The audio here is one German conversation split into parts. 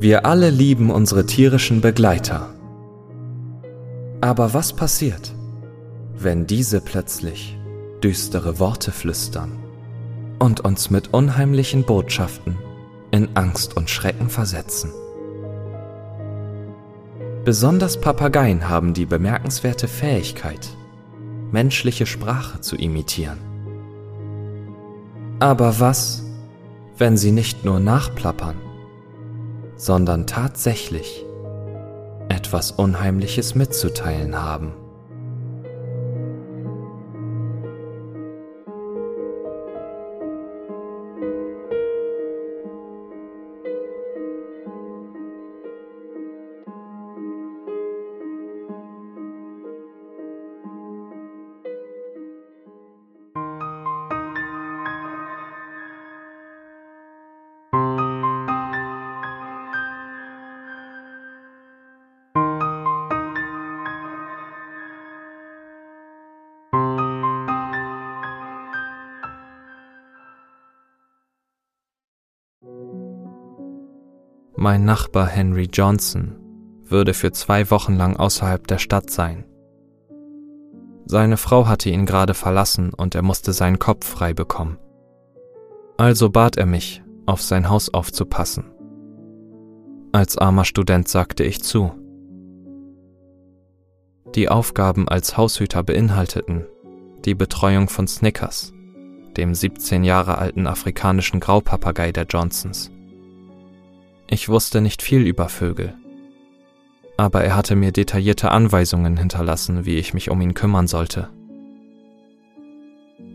Wir alle lieben unsere tierischen Begleiter. Aber was passiert, wenn diese plötzlich düstere Worte flüstern und uns mit unheimlichen Botschaften in Angst und Schrecken versetzen? Besonders Papageien haben die bemerkenswerte Fähigkeit, menschliche Sprache zu imitieren. Aber was, wenn sie nicht nur nachplappern, sondern tatsächlich etwas Unheimliches mitzuteilen haben? Mein Nachbar Henry Johnson würde für zwei Wochen lang außerhalb der Stadt sein. Seine Frau hatte ihn gerade verlassen und er musste seinen Kopf frei bekommen. Also bat er mich, auf sein Haus aufzupassen. Als armer Student sagte ich zu. Die Aufgaben als Haushüter beinhalteten die Betreuung von Snickers, dem 17 Jahre alten afrikanischen Graupapagei der Johnsons. Ich wusste nicht viel über Vögel, aber er hatte mir detaillierte Anweisungen hinterlassen, wie ich mich um ihn kümmern sollte.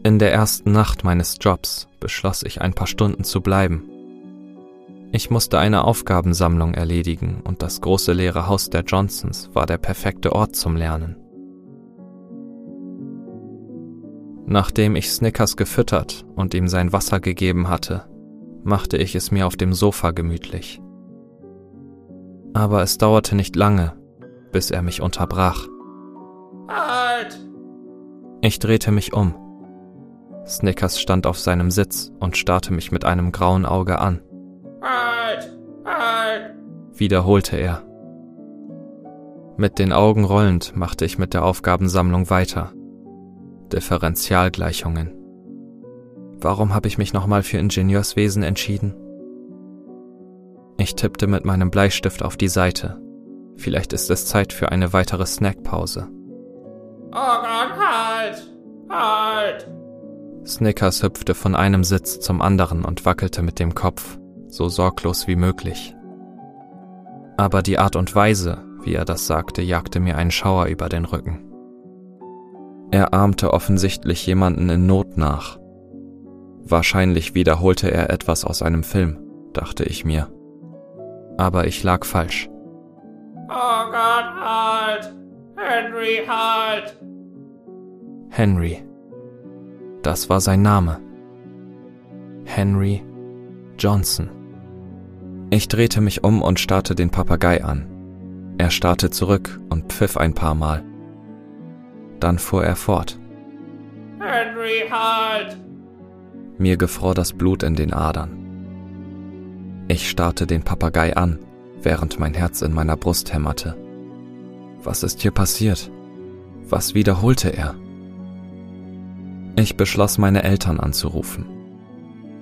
In der ersten Nacht meines Jobs beschloss ich ein paar Stunden zu bleiben. Ich musste eine Aufgabensammlung erledigen und das große leere Haus der Johnsons war der perfekte Ort zum Lernen. Nachdem ich Snickers gefüttert und ihm sein Wasser gegeben hatte, machte ich es mir auf dem Sofa gemütlich. Aber es dauerte nicht lange, bis er mich unterbrach. Halt! Ich drehte mich um. Snickers stand auf seinem Sitz und starrte mich mit einem grauen Auge an. Halt! Halt! wiederholte er. Mit den Augen rollend machte ich mit der Aufgabensammlung weiter. Differentialgleichungen. Warum habe ich mich nochmal für Ingenieurswesen entschieden? Ich tippte mit meinem Bleistift auf die Seite. Vielleicht ist es Zeit für eine weitere Snackpause. Oh Gott, halt! Halt! Snickers hüpfte von einem Sitz zum anderen und wackelte mit dem Kopf, so sorglos wie möglich. Aber die Art und Weise, wie er das sagte, jagte mir einen Schauer über den Rücken. Er ahmte offensichtlich jemanden in Not nach Wahrscheinlich wiederholte er etwas aus einem Film, dachte ich mir. Aber ich lag falsch. Oh Gott, halt! Henry, halt! Henry. Das war sein Name. Henry Johnson. Ich drehte mich um und starrte den Papagei an. Er starrte zurück und pfiff ein paar Mal. Dann fuhr er fort. Henry, halt! Mir gefror das Blut in den Adern. Ich starrte den Papagei an, während mein Herz in meiner Brust hämmerte. Was ist hier passiert? Was wiederholte er? Ich beschloss, meine Eltern anzurufen.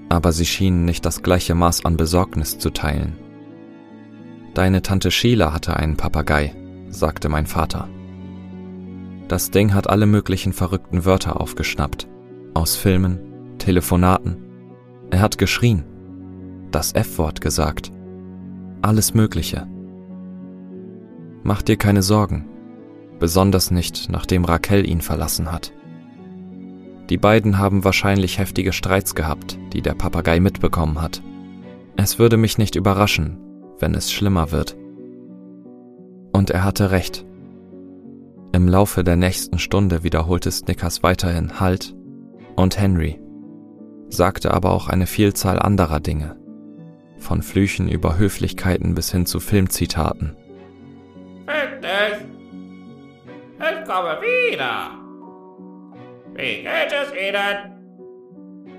Aber sie schienen nicht das gleiche Maß an Besorgnis zu teilen. Deine Tante Sheila hatte einen Papagei, sagte mein Vater. Das Ding hat alle möglichen verrückten Wörter aufgeschnappt, aus Filmen, Telefonaten. Er hat geschrien, das F-Wort gesagt, alles Mögliche. Mach dir keine Sorgen, besonders nicht, nachdem Raquel ihn verlassen hat. Die beiden haben wahrscheinlich heftige Streits gehabt, die der Papagei mitbekommen hat. Es würde mich nicht überraschen, wenn es schlimmer wird. Und er hatte recht. Im Laufe der nächsten Stunde wiederholte Snickers weiterhin Halt und Henry sagte aber auch eine Vielzahl anderer Dinge, von Flüchen über Höflichkeiten bis hin zu Filmzitaten. Fitness! Ich komme wieder! Wie geht es Ihnen?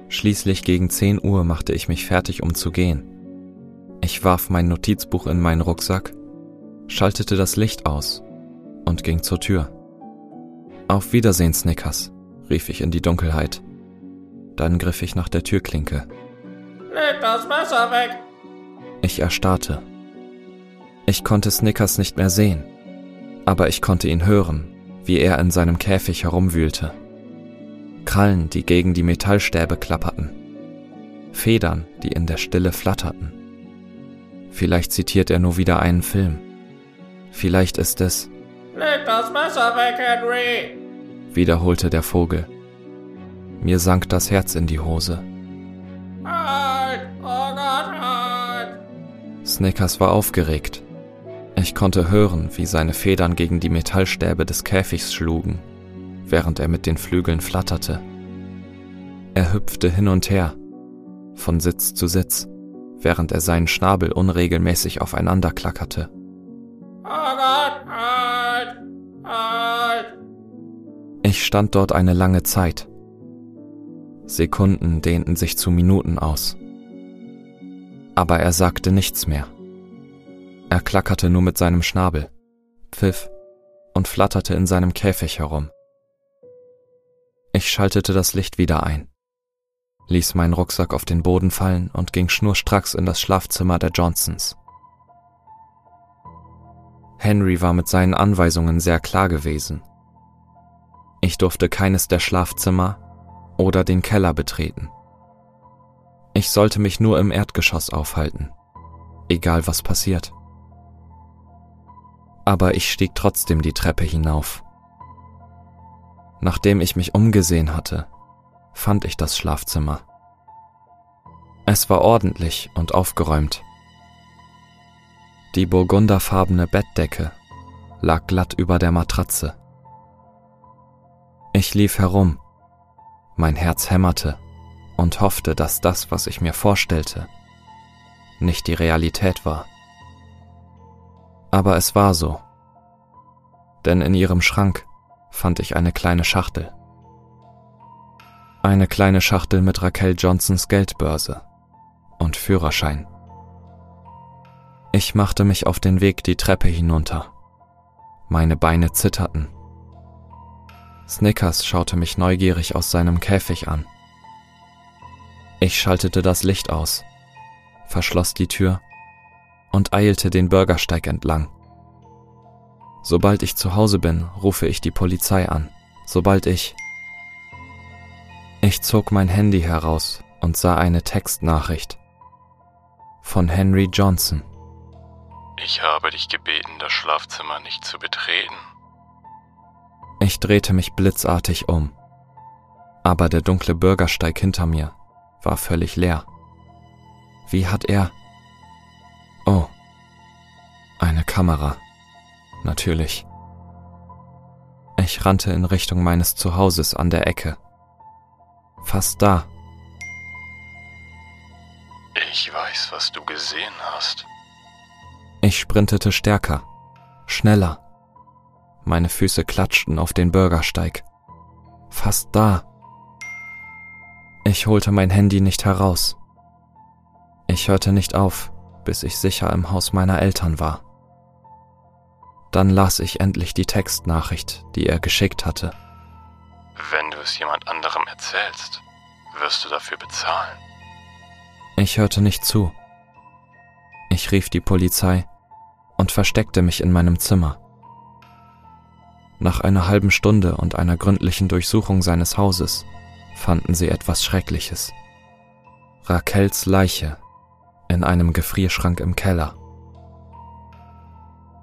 Schließlich gegen 10 Uhr machte ich mich fertig, um zu gehen. Ich warf mein Notizbuch in meinen Rucksack, schaltete das Licht aus und ging zur Tür. Auf Wiedersehen, Snickers, rief ich in die Dunkelheit. Dann griff ich nach der Türklinke. Leg das Messer weg! Ich erstarrte. Ich konnte Snickers nicht mehr sehen, aber ich konnte ihn hören, wie er in seinem Käfig herumwühlte. Krallen, die gegen die Metallstäbe klapperten. Federn, die in der Stille flatterten. Vielleicht zitiert er nur wieder einen Film. Vielleicht ist es Leg das Messer weg, Henry! wiederholte der Vogel. Mir sank das Herz in die Hose. Halt! Snickers war aufgeregt. Ich konnte hören, wie seine Federn gegen die Metallstäbe des Käfigs schlugen, während er mit den Flügeln flatterte. Er hüpfte hin und her, von Sitz zu Sitz, während er seinen Schnabel unregelmäßig aufeinander klackerte. Halt! Halt! Ich stand dort eine lange Zeit. Sekunden dehnten sich zu Minuten aus. Aber er sagte nichts mehr. Er klackerte nur mit seinem Schnabel, pfiff und flatterte in seinem Käfig herum. Ich schaltete das Licht wieder ein, ließ meinen Rucksack auf den Boden fallen und ging schnurstracks in das Schlafzimmer der Johnsons. Henry war mit seinen Anweisungen sehr klar gewesen. Ich durfte keines der Schlafzimmer oder den Keller betreten. Ich sollte mich nur im Erdgeschoss aufhalten, egal was passiert. Aber ich stieg trotzdem die Treppe hinauf. Nachdem ich mich umgesehen hatte, fand ich das Schlafzimmer. Es war ordentlich und aufgeräumt. Die burgunderfarbene Bettdecke lag glatt über der Matratze. Ich lief herum, mein Herz hämmerte und hoffte, dass das, was ich mir vorstellte, nicht die Realität war. Aber es war so, denn in ihrem Schrank fand ich eine kleine Schachtel. Eine kleine Schachtel mit Raquel Johnsons Geldbörse und Führerschein. Ich machte mich auf den Weg die Treppe hinunter. Meine Beine zitterten. Snickers schaute mich neugierig aus seinem Käfig an. Ich schaltete das Licht aus, verschloss die Tür und eilte den Bürgersteig entlang. Sobald ich zu Hause bin, rufe ich die Polizei an. Sobald ich... Ich zog mein Handy heraus und sah eine Textnachricht von Henry Johnson. Ich habe dich gebeten, das Schlafzimmer nicht zu betreten. Ich drehte mich blitzartig um, aber der dunkle Bürgersteig hinter mir war völlig leer. Wie hat er... Oh, eine Kamera. Natürlich. Ich rannte in Richtung meines Zuhauses an der Ecke. Fast da. Ich weiß, was du gesehen hast. Ich sprintete stärker, schneller. Meine Füße klatschten auf den Bürgersteig. Fast da. Ich holte mein Handy nicht heraus. Ich hörte nicht auf, bis ich sicher im Haus meiner Eltern war. Dann las ich endlich die Textnachricht, die er geschickt hatte. Wenn du es jemand anderem erzählst, wirst du dafür bezahlen. Ich hörte nicht zu. Ich rief die Polizei und versteckte mich in meinem Zimmer. Nach einer halben Stunde und einer gründlichen Durchsuchung seines Hauses fanden sie etwas Schreckliches. Raquels Leiche in einem Gefrierschrank im Keller.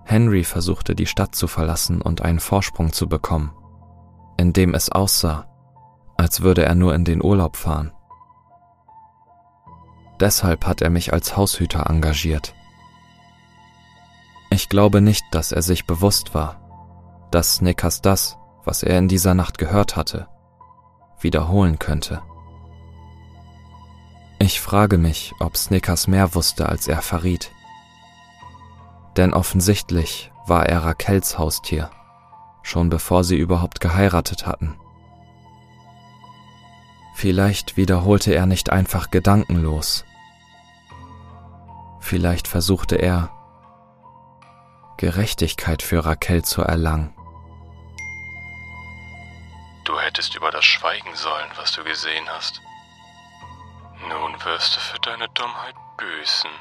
Henry versuchte die Stadt zu verlassen und einen Vorsprung zu bekommen, in dem es aussah, als würde er nur in den Urlaub fahren. Deshalb hat er mich als Haushüter engagiert. Ich glaube nicht, dass er sich bewusst war, dass Snickers das, was er in dieser Nacht gehört hatte, wiederholen könnte. Ich frage mich, ob Snickers mehr wusste, als er verriet. Denn offensichtlich war er Raquels Haustier, schon bevor sie überhaupt geheiratet hatten. Vielleicht wiederholte er nicht einfach gedankenlos, Vielleicht versuchte er, Gerechtigkeit für Raquel zu erlangen. Du hättest über das schweigen sollen, was du gesehen hast. Nun wirst du für deine Dummheit büßen.